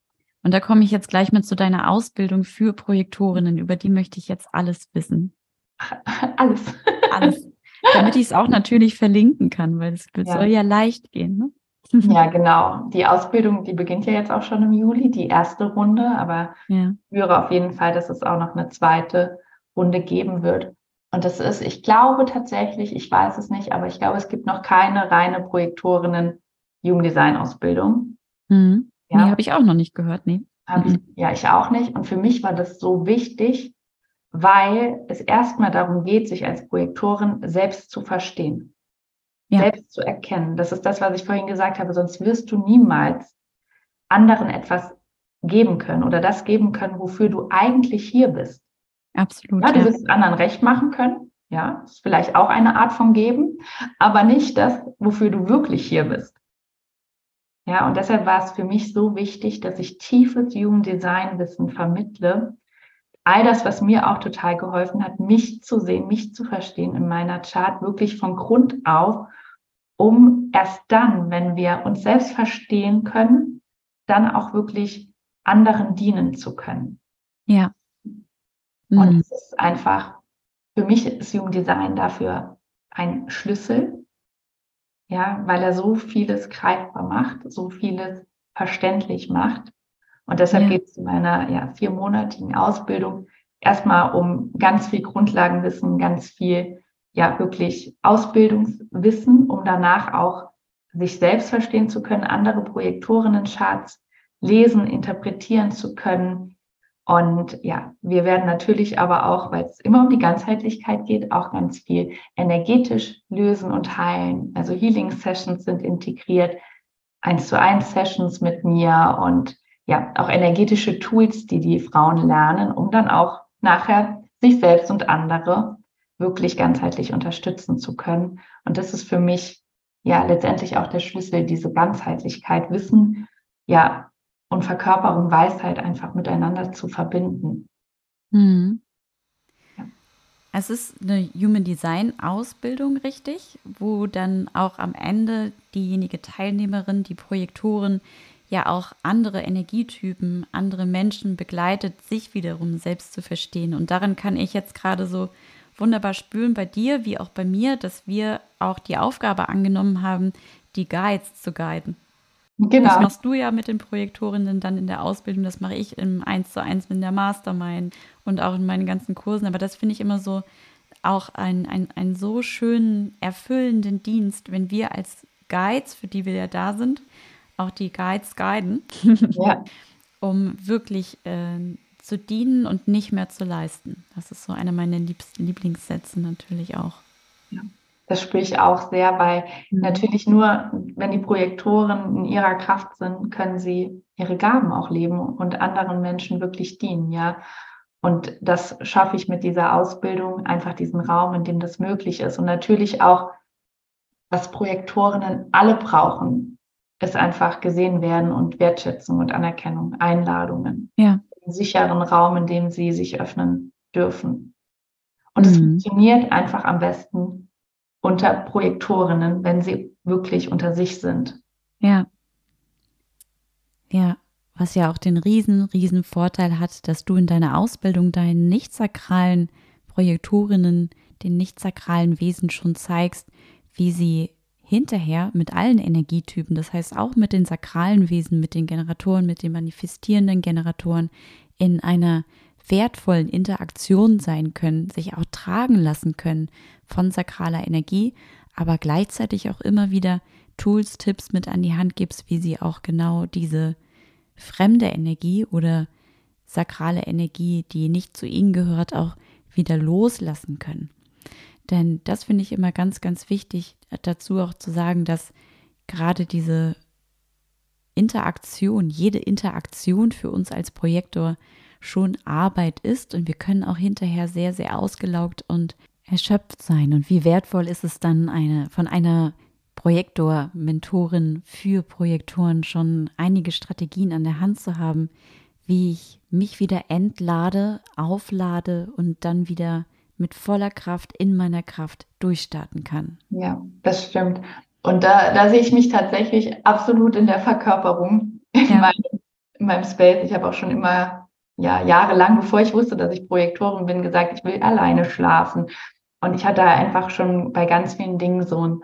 Und da komme ich jetzt gleich mit zu deiner Ausbildung für Projektorinnen. Über die möchte ich jetzt alles wissen. [LAUGHS] Alles. Alles. Damit ich es auch natürlich verlinken kann, weil es ja. soll ja leicht gehen. Ne? Ja, [LAUGHS] genau. Die Ausbildung, die beginnt ja jetzt auch schon im Juli, die erste Runde, aber ja. ich höre auf jeden Fall, dass es auch noch eine zweite Runde geben wird. Und das ist, ich glaube tatsächlich, ich weiß es nicht, aber ich glaube, es gibt noch keine reine Projektorinnen Jugenddesign-Ausbildung. Mhm. Ja. Nee, habe ich auch noch nicht gehört, nee. Ich, mhm. ja, ich auch nicht. Und für mich war das so wichtig, weil es erstmal darum geht, sich als Projektorin selbst zu verstehen ja. selbst zu erkennen. Das ist das, was ich vorhin gesagt habe. Sonst wirst du niemals anderen etwas geben können oder das geben können, wofür du eigentlich hier bist. Absolut. Ja, du wirst anderen recht machen können. Ja, ist vielleicht auch eine Art von geben, aber nicht das, wofür du wirklich hier bist. Ja, und deshalb war es für mich so wichtig, dass ich tiefes Jugenddesignwissen vermittle. All das, was mir auch total geholfen hat, mich zu sehen, mich zu verstehen in meiner Chart, wirklich von Grund auf um erst dann, wenn wir uns selbst verstehen können, dann auch wirklich anderen dienen zu können. Ja. Mhm. Und es ist einfach, für mich ist Jugenddesign dafür ein Schlüssel, ja, weil er so vieles greifbar macht, so vieles verständlich macht. Und deshalb ja. geht es in meiner ja, viermonatigen Ausbildung erstmal um ganz viel Grundlagenwissen, ganz viel ja wirklich Ausbildungswissen, um danach auch sich selbst verstehen zu können, andere Projektorinnen-Charts lesen, interpretieren zu können. Und ja, wir werden natürlich aber auch, weil es immer um die Ganzheitlichkeit geht, auch ganz viel energetisch lösen und heilen. Also Healing Sessions sind integriert, eins zu eins Sessions mit mir und ja, auch energetische Tools, die die Frauen lernen, um dann auch nachher sich selbst und andere wirklich ganzheitlich unterstützen zu können. Und das ist für mich ja letztendlich auch der Schlüssel, diese Ganzheitlichkeit, Wissen, ja, und Verkörperung, Weisheit einfach miteinander zu verbinden. Mhm. Es ist eine Human Design Ausbildung, richtig, wo dann auch am Ende diejenige Teilnehmerin, die Projektoren, ja auch andere Energietypen, andere Menschen begleitet, sich wiederum selbst zu verstehen. Und daran kann ich jetzt gerade so wunderbar spüren bei dir wie auch bei mir, dass wir auch die Aufgabe angenommen haben, die Guides zu guiden. Genau. Das machst du ja mit den Projektorinnen dann in der Ausbildung, das mache ich im 1 zu 1 in der Mastermind und auch in meinen ganzen Kursen. Aber das finde ich immer so auch einen ein so schönen, erfüllenden Dienst, wenn wir als Guides, für die wir ja da sind, auch die Guides guiden, ja. [LAUGHS] um wirklich äh, zu dienen und nicht mehr zu leisten. Das ist so einer meiner liebsten Lieblingssätze natürlich auch. Ja, das spüre ich auch sehr, weil mhm. natürlich nur, wenn die Projektoren in ihrer Kraft sind, können sie ihre Gaben auch leben und anderen Menschen wirklich dienen, ja. Und das schaffe ich mit dieser Ausbildung, einfach diesen Raum, in dem das möglich ist. Und natürlich auch, was Projektorinnen alle brauchen, ist einfach gesehen werden und Wertschätzung und Anerkennung, Einladungen. Ja. Einen sicheren Raum, in dem sie sich öffnen dürfen. Und mhm. es funktioniert einfach am besten unter Projektorinnen, wenn sie wirklich unter sich sind. Ja. Ja, was ja auch den riesen, riesen Vorteil hat, dass du in deiner Ausbildung deinen nicht sakralen Projektorinnen, den nicht sakralen Wesen schon zeigst, wie sie hinterher mit allen Energietypen, das heißt auch mit den sakralen Wesen, mit den Generatoren, mit den manifestierenden Generatoren in einer wertvollen Interaktion sein können, sich auch tragen lassen können von sakraler Energie, aber gleichzeitig auch immer wieder Tools, Tipps mit an die Hand gibst, wie sie auch genau diese fremde Energie oder sakrale Energie, die nicht zu ihnen gehört, auch wieder loslassen können. Denn das finde ich immer ganz, ganz wichtig, dazu auch zu sagen, dass gerade diese Interaktion, jede Interaktion für uns als Projektor schon Arbeit ist und wir können auch hinterher sehr, sehr ausgelaugt und erschöpft sein. Und wie wertvoll ist es dann, eine, von einer Projektor, Mentorin für Projektoren schon einige Strategien an der Hand zu haben, wie ich mich wieder entlade, auflade und dann wieder mit voller Kraft in meiner Kraft durchstarten kann. Ja, das stimmt. Und da, da sehe ich mich tatsächlich absolut in der Verkörperung in, ja. meinem, in meinem Space. Ich habe auch schon immer, ja, jahrelang, bevor ich wusste, dass ich Projektorin bin, gesagt, ich will alleine schlafen. Und ich hatte einfach schon bei ganz vielen Dingen so ein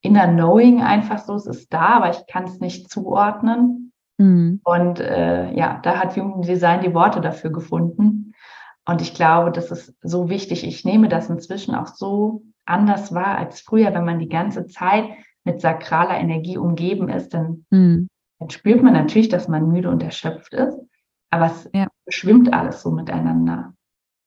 inner Knowing einfach so, es ist da, aber ich kann es nicht zuordnen. Mhm. Und äh, ja, da hat Jugenddesign die Worte dafür gefunden. Und ich glaube, das ist so wichtig. Ich nehme das inzwischen auch so anders wahr als früher, wenn man die ganze Zeit mit sakraler Energie umgeben ist, dann, mhm. dann spürt man natürlich, dass man müde und erschöpft ist. Aber es ja. schwimmt alles so miteinander.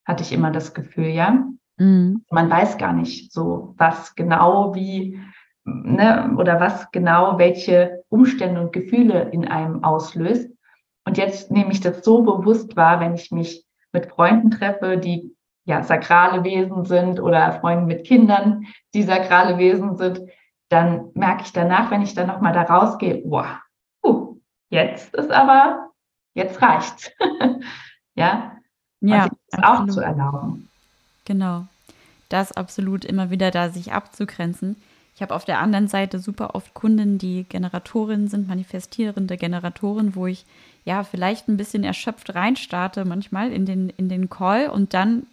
Hatte ich immer das Gefühl, ja. Mhm. Man weiß gar nicht so, was genau wie, ne, oder was genau welche Umstände und Gefühle in einem auslöst. Und jetzt nehme ich das so bewusst wahr, wenn ich mich mit Freunden treffe, die ja sakrale Wesen sind oder Freunden mit Kindern, die sakrale Wesen sind, dann merke ich danach, wenn ich dann nochmal da rausgehe, boah, uh, jetzt ist aber, jetzt reicht's. [LAUGHS] ja, ja das auch zu erlauben. Genau. Das absolut immer wieder da sich abzugrenzen. Ich habe auf der anderen Seite super oft Kunden, die Generatorinnen sind, manifestierende Generatoren, wo ich ja vielleicht ein bisschen erschöpft reinstarte manchmal in den, in den Call und dann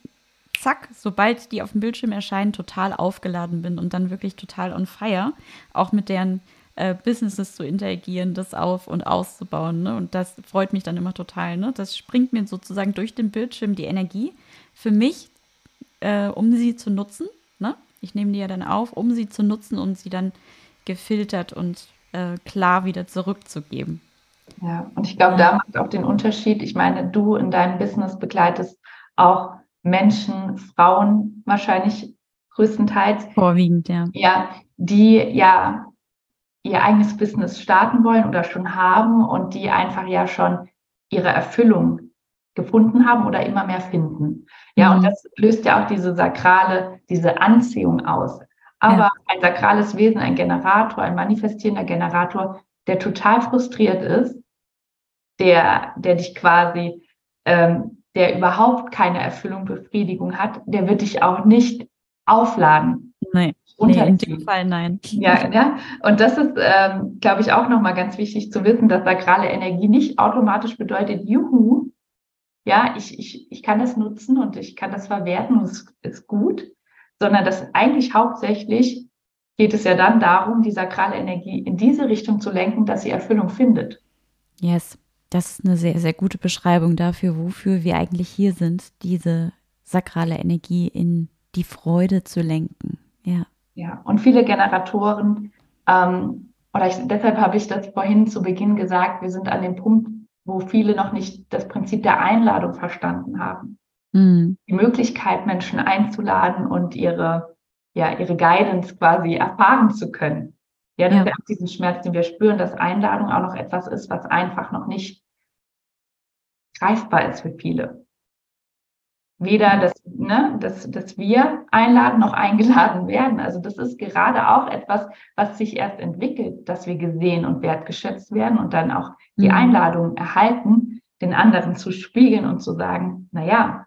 zack, sobald die auf dem Bildschirm erscheinen, total aufgeladen bin und dann wirklich total on fire, auch mit deren äh, Businesses zu interagieren, das auf- und auszubauen. Ne? Und das freut mich dann immer total. Ne? Das springt mir sozusagen durch den Bildschirm die Energie für mich, äh, um sie zu nutzen. Ne? Ich nehme die ja dann auf, um sie zu nutzen und sie dann gefiltert und äh, klar wieder zurückzugeben. Ja, und ich glaube, da macht auch den Unterschied. Ich meine, du in deinem Business begleitest auch Menschen, Frauen wahrscheinlich größtenteils. Vorwiegend, ja. Ja, die ja ihr eigenes Business starten wollen oder schon haben und die einfach ja schon ihre Erfüllung gefunden haben oder immer mehr finden. Ja, mhm. und das löst ja auch diese sakrale, diese Anziehung aus. Aber ja. ein sakrales Wesen, ein Generator, ein manifestierender Generator, der total frustriert ist, der, der dich quasi, ähm, der überhaupt keine Erfüllung, Befriedigung hat, der wird dich auch nicht aufladen. Nein. Nee, in dem Fall nein. Ja, ja. Und das ist, ähm, glaube ich, auch nochmal ganz wichtig zu wissen, dass sakrale Energie nicht automatisch bedeutet, juhu, ja, ich, ich, ich kann das nutzen und ich kann das verwerten und es ist gut, sondern dass eigentlich hauptsächlich geht es ja dann darum, die sakrale Energie in diese Richtung zu lenken, dass sie Erfüllung findet. Yes, das ist eine sehr, sehr gute Beschreibung dafür, wofür wir eigentlich hier sind, diese sakrale Energie in die Freude zu lenken. Ja. Ja, und viele Generatoren, ähm, oder ich, deshalb habe ich das vorhin zu Beginn gesagt, wir sind an dem Punkt, wo viele noch nicht das Prinzip der Einladung verstanden haben. Mhm. Die Möglichkeit, Menschen einzuladen und ihre, ja, ihre Guidance quasi erfahren zu können. Ja, das ja. ist auch diesen Schmerz, den wir spüren, dass Einladung auch noch etwas ist, was einfach noch nicht greifbar ist für viele. weder, dass, ne, dass, dass wir einladen noch [LAUGHS] eingeladen werden. Also das ist gerade auch etwas, was sich erst entwickelt, dass wir gesehen und wertgeschätzt werden und dann auch die mhm. Einladung erhalten, den anderen zu spiegeln und zu sagen, na ja,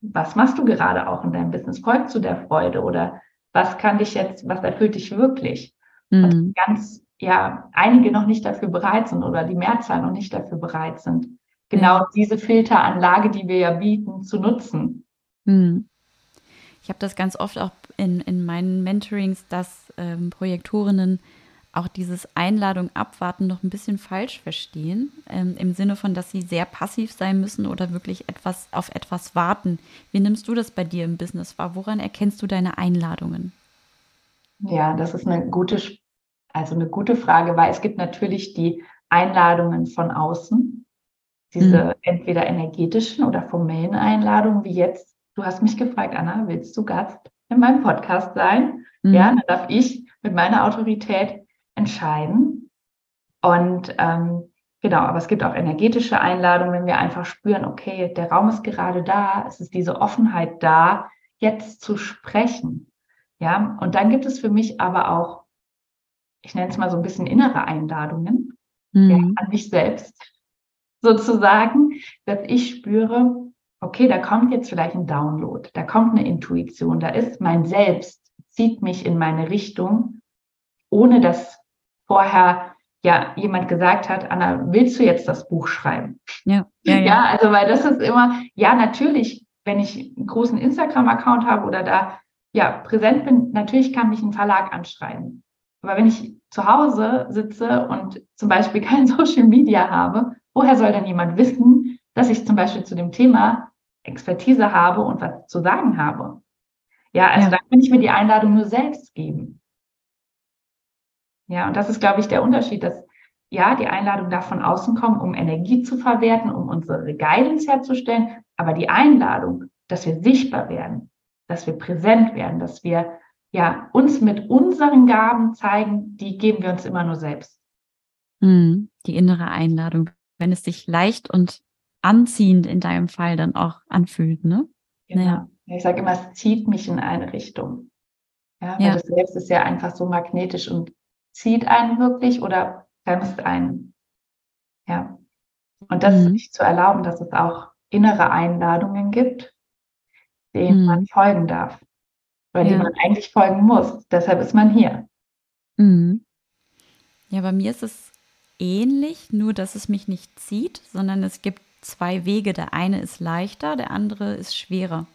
was machst du gerade auch in deinem Business? Folgt zu der Freude oder was kann dich jetzt, was erfüllt dich wirklich? Mhm. ganz, ja, einige noch nicht dafür bereit sind oder die Mehrzahl noch nicht dafür bereit sind, genau diese Filteranlage, die wir ja bieten, zu nutzen. Mhm. Ich habe das ganz oft auch in, in meinen Mentorings, dass ähm, Projektorinnen auch dieses Einladung abwarten noch ein bisschen falsch verstehen, ähm, im Sinne von, dass sie sehr passiv sein müssen oder wirklich etwas auf etwas warten. Wie nimmst du das bei dir im Business wahr? Woran erkennst du deine Einladungen? Ja, das ist eine gute, also eine gute Frage, weil es gibt natürlich die Einladungen von außen, diese mhm. entweder energetischen oder formellen Einladungen, wie jetzt. Du hast mich gefragt, Anna, willst du Gast in meinem Podcast sein? Mhm. Ja, dann darf ich mit meiner Autorität entscheiden. Und ähm, genau, aber es gibt auch energetische Einladungen, wenn wir einfach spüren, okay, der Raum ist gerade da, es ist diese Offenheit da, jetzt zu sprechen. Ja, und dann gibt es für mich aber auch, ich nenne es mal so ein bisschen innere Einladungen mhm. ja, an mich selbst sozusagen, dass ich spüre, okay, da kommt jetzt vielleicht ein Download, da kommt eine Intuition, da ist mein Selbst, zieht mich in meine Richtung, ohne dass vorher ja jemand gesagt hat, Anna, willst du jetzt das Buch schreiben? Ja, ja, ja. ja also weil das ist immer, ja, natürlich, wenn ich einen großen Instagram-Account habe oder da ja präsent bin, natürlich kann mich ein Verlag anschreiben. Aber wenn ich zu Hause sitze und zum Beispiel kein [LAUGHS] Social Media habe, woher soll dann jemand wissen, dass ich zum Beispiel zu dem Thema Expertise habe und was zu sagen habe? Ja, also ja. dann kann ich mir die Einladung nur selbst geben. Ja, und das ist, glaube ich, der Unterschied, dass ja, die Einladung darf von außen kommen, um Energie zu verwerten, um unsere Guidance herzustellen, aber die Einladung, dass wir sichtbar werden, dass wir präsent werden, dass wir ja uns mit unseren Gaben zeigen, die geben wir uns immer nur selbst. Hm, die innere Einladung, wenn es sich leicht und anziehend in deinem Fall dann auch anfühlt, ne? Genau. Ja. Ich sage immer, es zieht mich in eine Richtung. Ja, weil ja. das Selbst ist ja einfach so magnetisch und zieht einen wirklich oder bremst einen. Ja. Und das mhm. sich zu erlauben, dass es auch innere Einladungen gibt, denen mhm. man folgen darf. Oder ja. die man eigentlich folgen muss. Deshalb ist man hier. Mhm. Ja, bei mir ist es ähnlich, nur dass es mich nicht zieht, sondern es gibt zwei Wege. Der eine ist leichter, der andere ist schwerer.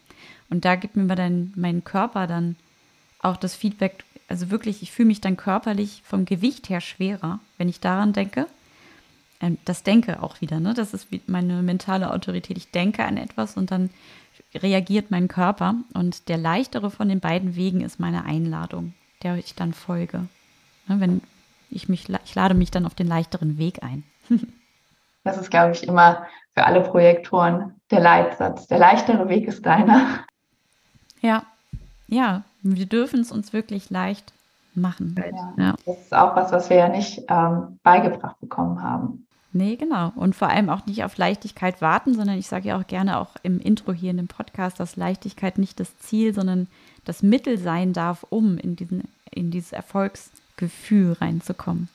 Und da gibt mir dann mein Körper dann auch das Feedback, also wirklich, ich fühle mich dann körperlich vom Gewicht her schwerer, wenn ich daran denke. Ähm, das Denke auch wieder, ne? Das ist meine mentale Autorität. Ich denke an etwas und dann reagiert mein Körper. Und der leichtere von den beiden Wegen ist meine Einladung, der ich dann folge. Ne? Wenn ich mich, ich lade mich dann auf den leichteren Weg ein. [LAUGHS] das ist, glaube ich, immer für alle Projektoren der Leitsatz. Der leichtere Weg ist deiner. Ja, ja, wir dürfen es uns wirklich leicht machen. Ja. ja. Das ist auch was, was wir ja nicht ähm, beigebracht bekommen haben. Nee, genau. Und vor allem auch nicht auf Leichtigkeit warten, sondern ich sage ja auch gerne auch im Intro hier in dem Podcast, dass Leichtigkeit nicht das Ziel, sondern das Mittel sein darf, um in, diesen, in dieses Erfolgsgefühl reinzukommen.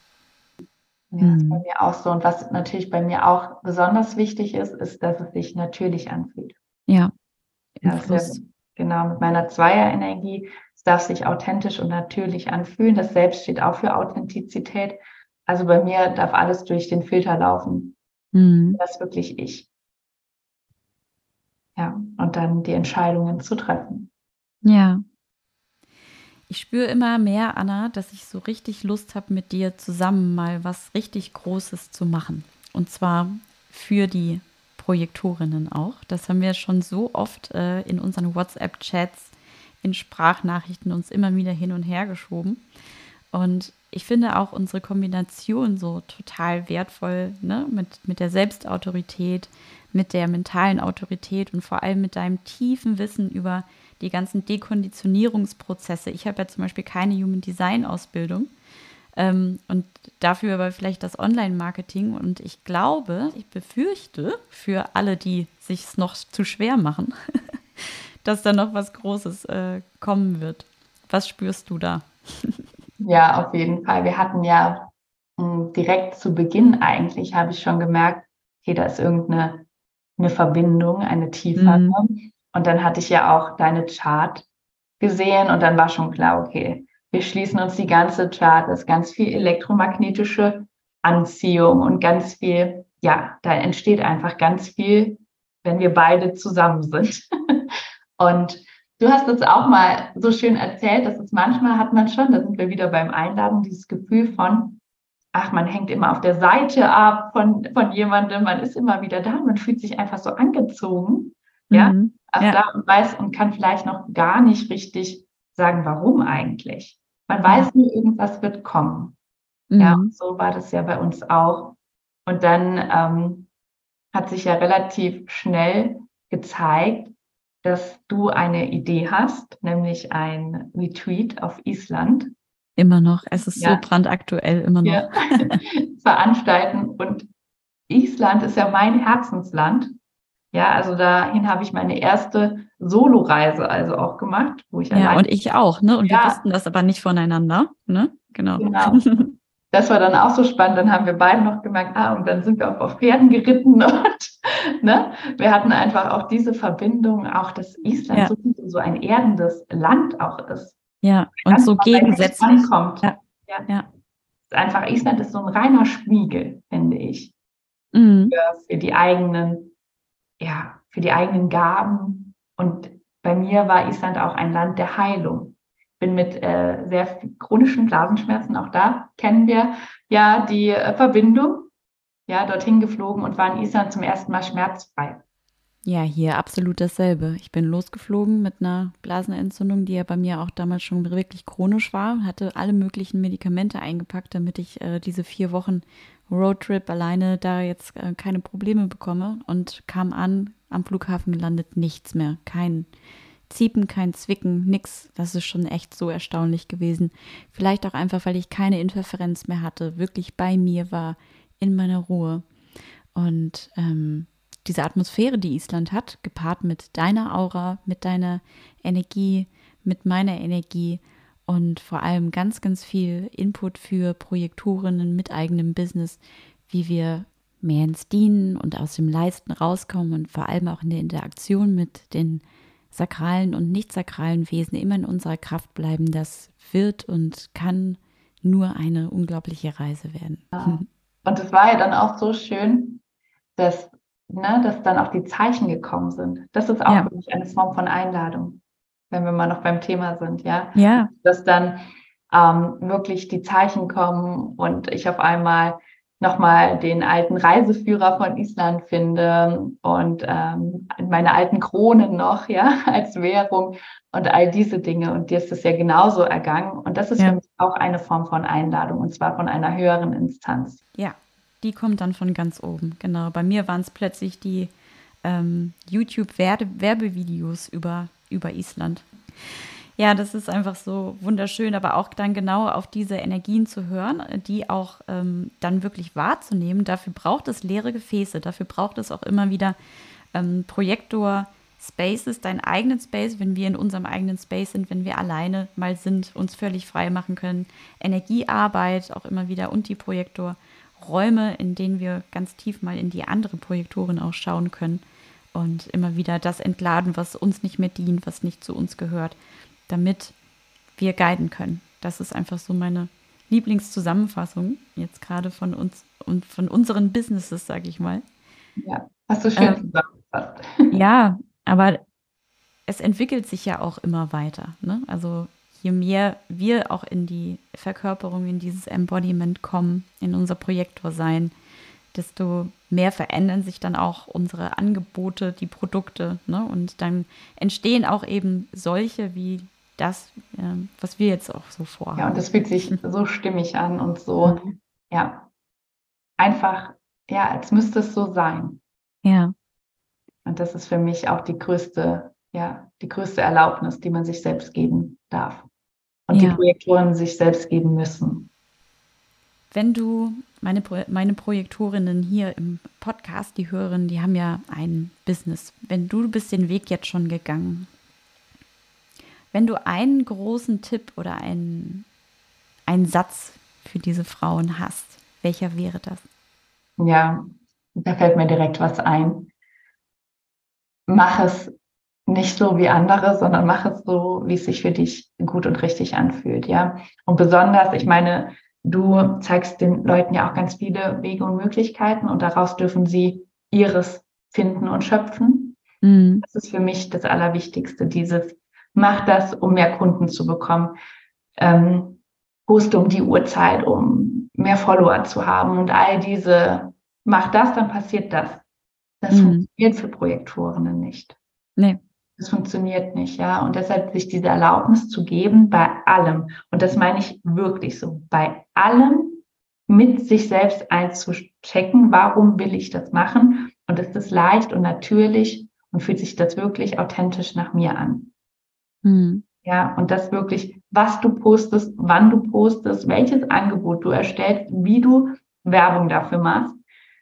Ja, das ist bei mir auch so. Und was natürlich bei mir auch besonders wichtig ist, ist, dass es sich natürlich anfühlt. Ja. ja genau, mit meiner Zweierenergie. Es darf sich authentisch und natürlich anfühlen. Das Selbst steht auch für Authentizität. Also bei mir darf alles durch den Filter laufen. Mhm. Das ist wirklich ich. Ja, und dann die Entscheidungen zu treffen. Ja. Ich spüre immer mehr, Anna, dass ich so richtig Lust habe, mit dir zusammen mal was richtig Großes zu machen. Und zwar für die Projektorinnen auch. Das haben wir schon so oft äh, in unseren WhatsApp-Chats, in Sprachnachrichten uns immer wieder hin und her geschoben. Und ich finde auch unsere Kombination so total wertvoll, ne? mit, mit der Selbstautorität, mit der mentalen Autorität und vor allem mit deinem tiefen Wissen über die ganzen Dekonditionierungsprozesse. Ich habe ja zum Beispiel keine Human Design Ausbildung ähm, und dafür aber vielleicht das Online-Marketing. Und ich glaube, ich befürchte für alle, die sich es noch zu schwer machen, [LAUGHS] dass da noch was Großes äh, kommen wird. Was spürst du da? Ja, auf jeden Fall. Wir hatten ja mh, hm, direkt zu Beginn eigentlich, habe ich schon gemerkt, okay, da ist irgendeine eine Verbindung, eine tiefere. Mhm. Und dann hatte ich ja auch deine Chart gesehen und dann war schon klar, okay, wir schließen uns die ganze Chart, das ist ganz viel elektromagnetische Anziehung und ganz viel, ja, da entsteht einfach ganz viel, wenn wir beide zusammen sind. [LAUGHS] und du hast es auch mal so schön erzählt, dass es manchmal hat man schon, da sind wir wieder beim Einladen, dieses Gefühl von, ach, man hängt immer auf der Seite ab von, von jemandem, man ist immer wieder da, man fühlt sich einfach so angezogen, ja, mhm. Also ja. da und weiß und kann vielleicht noch gar nicht richtig sagen, warum eigentlich. Man weiß nur, irgendwas wird kommen. Mhm. Ja, so war das ja bei uns auch. Und dann ähm, hat sich ja relativ schnell gezeigt, dass du eine Idee hast, nämlich ein Retreat auf Island. Immer noch. Es ist ja. so brandaktuell, immer noch. Ja. [LAUGHS] Veranstalten. Und Island ist ja mein Herzensland. Ja, also dahin habe ich meine erste Soloreise also auch gemacht, wo ich Ja, und ich auch, ne? Und ja. wir wussten das aber nicht voneinander, ne? Genau. genau. [LAUGHS] Das war dann auch so spannend. Dann haben wir beide noch gemerkt, ah, und dann sind wir auch auf Pferden geritten [LAUGHS] und ne? wir hatten einfach auch diese Verbindung, auch dass Island ja. so, so ein erdendes Land auch ist. Ja, und so gegensätzlich. Ja. ja. ja. Einfach, Island ist so ein reiner Spiegel, finde ich. Mhm. Für, für die eigenen, ja, für die eigenen Gaben. Und bei mir war Island auch ein Land der Heilung. Bin mit äh, sehr chronischen Blasenschmerzen, auch da kennen wir ja die äh, Verbindung, ja, dorthin geflogen und war in Island zum ersten Mal schmerzfrei. Ja, hier absolut dasselbe. Ich bin losgeflogen mit einer Blasenentzündung, die ja bei mir auch damals schon wirklich chronisch war, hatte alle möglichen Medikamente eingepackt, damit ich äh, diese vier Wochen Roadtrip alleine da jetzt äh, keine Probleme bekomme und kam an, am Flughafen gelandet, nichts mehr. Kein Ziepen, kein Zwicken, nix. Das ist schon echt so erstaunlich gewesen. Vielleicht auch einfach, weil ich keine Interferenz mehr hatte, wirklich bei mir war, in meiner Ruhe. Und ähm, diese Atmosphäre, die Island hat, gepaart mit deiner Aura, mit deiner Energie, mit meiner Energie und vor allem ganz, ganz viel Input für Projektorinnen mit eigenem Business, wie wir mehr ins Dienen und aus dem Leisten rauskommen und vor allem auch in der Interaktion mit den sakralen und nicht sakralen Wesen immer in unserer Kraft bleiben, das wird und kann nur eine unglaubliche Reise werden. Ja. Und es war ja dann auch so schön, dass ne, dass dann auch die Zeichen gekommen sind. Das ist auch ja. wirklich eine Form von Einladung, wenn wir mal noch beim Thema sind, ja. Ja. Dass dann ähm, wirklich die Zeichen kommen und ich auf einmal nochmal den alten Reiseführer von Island finde und ähm, meine alten Kronen noch, ja, [LAUGHS] als Währung und all diese Dinge. Und dir ist das ja genauso ergangen. Und das ist ja. für mich auch eine Form von Einladung und zwar von einer höheren Instanz. Ja, die kommt dann von ganz oben, genau. Bei mir waren es plötzlich die ähm, YouTube-Werbevideos über, über Island. Ja, das ist einfach so wunderschön, aber auch dann genau auf diese Energien zu hören, die auch ähm, dann wirklich wahrzunehmen. Dafür braucht es leere Gefäße, dafür braucht es auch immer wieder ähm, Projektor. Spaces, deinen eigenen Space, wenn wir in unserem eigenen Space sind, wenn wir alleine mal sind, uns völlig frei machen können. Energiearbeit auch immer wieder und die Projektor. Räume, in denen wir ganz tief mal in die andere Projektoren auch schauen können und immer wieder das entladen, was uns nicht mehr dient, was nicht zu uns gehört, damit wir guiden können. Das ist einfach so meine Lieblingszusammenfassung jetzt gerade von uns und von unseren Businesses, sage ich mal. Ja, hast du schön ähm, zusammengefasst. Ja, aber es entwickelt sich ja auch immer weiter. Ne? Also je mehr wir auch in die Verkörperung, in dieses Embodiment kommen, in unser Projektor sein, desto mehr verändern sich dann auch unsere Angebote, die Produkte. Ne? Und dann entstehen auch eben solche wie das, äh, was wir jetzt auch so vorhaben. Ja, und das fühlt sich so stimmig an und so, mhm. ja, einfach, ja, als müsste es so sein. Ja. Und das ist für mich auch die größte, ja, die größte Erlaubnis, die man sich selbst geben darf und ja. die Projektoren sich selbst geben müssen. Wenn du, meine, meine Projektorinnen hier im Podcast, die Hörerinnen, die haben ja ein Business. Wenn du bist den Weg jetzt schon gegangen, wenn du einen großen Tipp oder einen, einen Satz für diese Frauen hast, welcher wäre das? Ja, da fällt mir direkt was ein. Mach es nicht so wie andere, sondern mach es so, wie es sich für dich gut und richtig anfühlt, ja. Und besonders, ich meine, du zeigst den Leuten ja auch ganz viele Wege und Möglichkeiten und daraus dürfen sie ihres finden und schöpfen. Mhm. Das ist für mich das Allerwichtigste, dieses, mach das, um mehr Kunden zu bekommen. Ähm, poste um die Uhrzeit, um mehr Follower zu haben und all diese, mach das, dann passiert das. Das mhm. funktioniert für Projektorinnen nicht. Nee. Das funktioniert nicht, ja. Und deshalb sich diese Erlaubnis zu geben bei allem. Und das meine ich wirklich so. Bei allem mit sich selbst einzuchecken, warum will ich das machen? Und ist es leicht und natürlich und fühlt sich das wirklich authentisch nach mir an? Mhm. Ja, und das wirklich, was du postest, wann du postest, welches Angebot du erstellst, wie du Werbung dafür machst,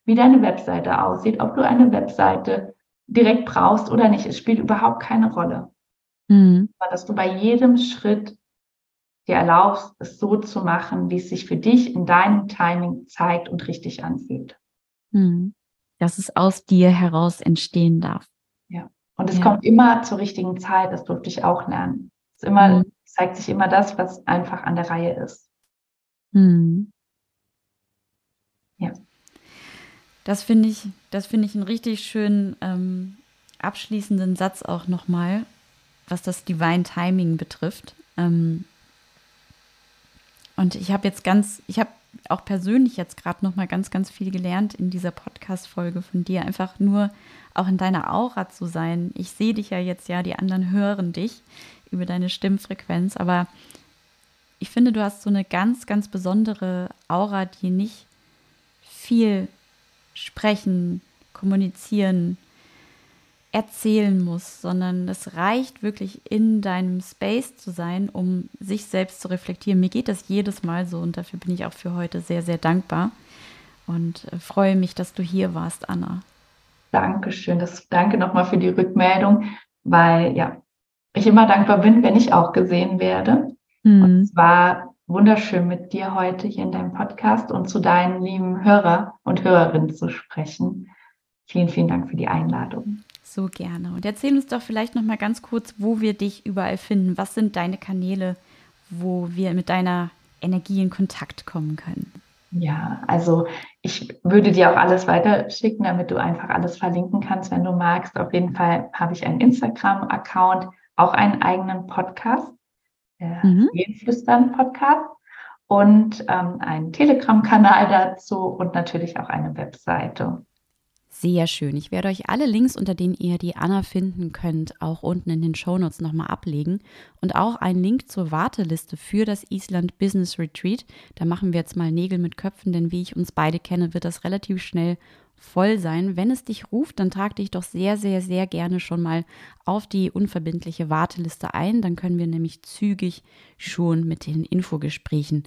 wie deine Webseite aussieht, ob du eine Webseite direkt brauchst oder nicht. Es spielt überhaupt keine Rolle. Mhm. Aber dass du bei jedem Schritt dir erlaubst, es so zu machen, wie es sich für dich in deinem Timing zeigt und richtig anfühlt. Mhm. Dass es aus dir heraus entstehen darf. Ja. Und es ja. kommt immer zur richtigen Zeit, das durfte ich auch lernen. Es immer, mhm. zeigt sich immer das, was einfach an der Reihe ist. Mhm. Ja. Das finde ich, das ich einen richtig schönen ähm, abschließenden Satz auch nochmal, was das Divine Timing betrifft. Ähm, und ich habe jetzt ganz, ich habe auch persönlich jetzt gerade nochmal ganz, ganz viel gelernt in dieser Podcast-Folge von dir. Einfach nur auch in deiner Aura zu sein. Ich sehe dich ja jetzt ja, die anderen hören dich über deine Stimmfrequenz, aber ich finde, du hast so eine ganz, ganz besondere Aura, die nicht viel sprechen, kommunizieren, erzählen muss, sondern es reicht wirklich in deinem Space zu sein, um sich selbst zu reflektieren. Mir geht das jedes Mal so und dafür bin ich auch für heute sehr, sehr dankbar und äh, freue mich, dass du hier warst, Anna. Dankeschön. Das, danke nochmal für die Rückmeldung, weil ja, ich immer dankbar bin, wenn ich auch gesehen werde. Mhm. Und es war wunderschön mit dir heute hier in deinem Podcast und zu deinen lieben Hörer und Hörerinnen zu sprechen. Vielen, vielen Dank für die Einladung. So gerne. Und erzähl uns doch vielleicht noch mal ganz kurz, wo wir dich überall finden. Was sind deine Kanäle, wo wir mit deiner Energie in Kontakt kommen können? Ja, also ich würde dir auch alles weiterschicken, damit du einfach alles verlinken kannst, wenn du magst. Auf jeden Fall habe ich einen Instagram-Account, auch einen eigenen Podcast der mhm. Podcast und ähm, einen Telegram-Kanal dazu und natürlich auch eine Webseite. Sehr schön. Ich werde euch alle Links, unter denen ihr die Anna finden könnt, auch unten in den Shownotes nochmal ablegen. Und auch einen Link zur Warteliste für das Island Business Retreat. Da machen wir jetzt mal Nägel mit Köpfen, denn wie ich uns beide kenne, wird das relativ schnell voll sein. Wenn es dich ruft, dann trag dich doch sehr, sehr, sehr gerne schon mal auf die unverbindliche Warteliste ein. Dann können wir nämlich zügig schon mit den Infogesprächen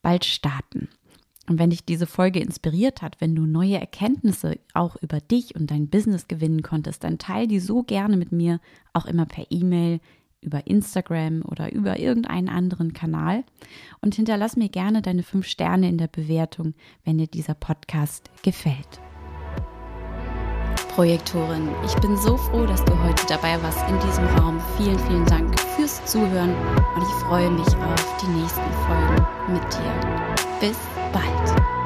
bald starten. Und wenn dich diese Folge inspiriert hat, wenn du neue Erkenntnisse auch über dich und dein Business gewinnen konntest, dann teile die so gerne mit mir, auch immer per E-Mail, über Instagram oder über irgendeinen anderen Kanal. Und hinterlass mir gerne deine fünf Sterne in der Bewertung, wenn dir dieser Podcast gefällt. Projektorin. Ich bin so froh, dass du heute dabei warst in diesem Raum. Vielen, vielen Dank fürs Zuhören und ich freue mich auf die nächsten Folgen mit dir. Bis bald.